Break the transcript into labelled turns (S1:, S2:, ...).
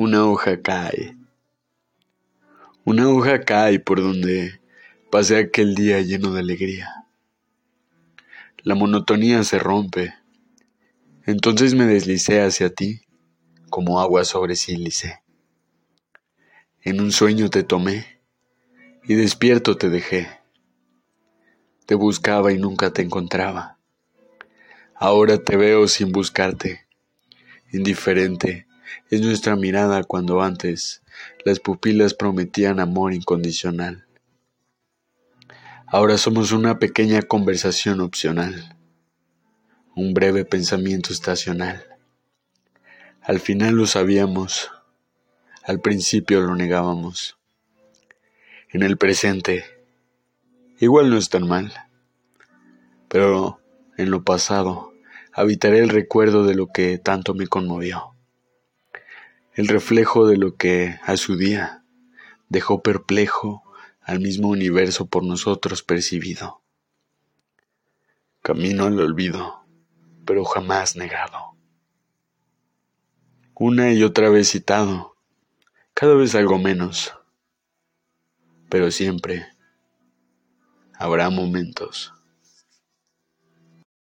S1: Una hoja cae. Una hoja cae por donde pasé aquel día lleno de alegría. La monotonía se rompe. Entonces me deslicé hacia ti como agua sobre sílice. En un sueño te tomé y despierto te dejé. Te buscaba y nunca te encontraba. Ahora te veo sin buscarte. Indiferente es nuestra mirada cuando antes las pupilas prometían amor incondicional. Ahora somos una pequeña conversación opcional, un breve pensamiento estacional. Al final lo sabíamos, al principio lo negábamos. En el presente, igual no es tan mal, pero en lo pasado habitaré el recuerdo de lo que tanto me conmovió, el reflejo de lo que a su día dejó perplejo al mismo universo por nosotros percibido. Camino al olvido, pero jamás negado. Una y otra vez citado, cada vez algo menos, pero siempre habrá momentos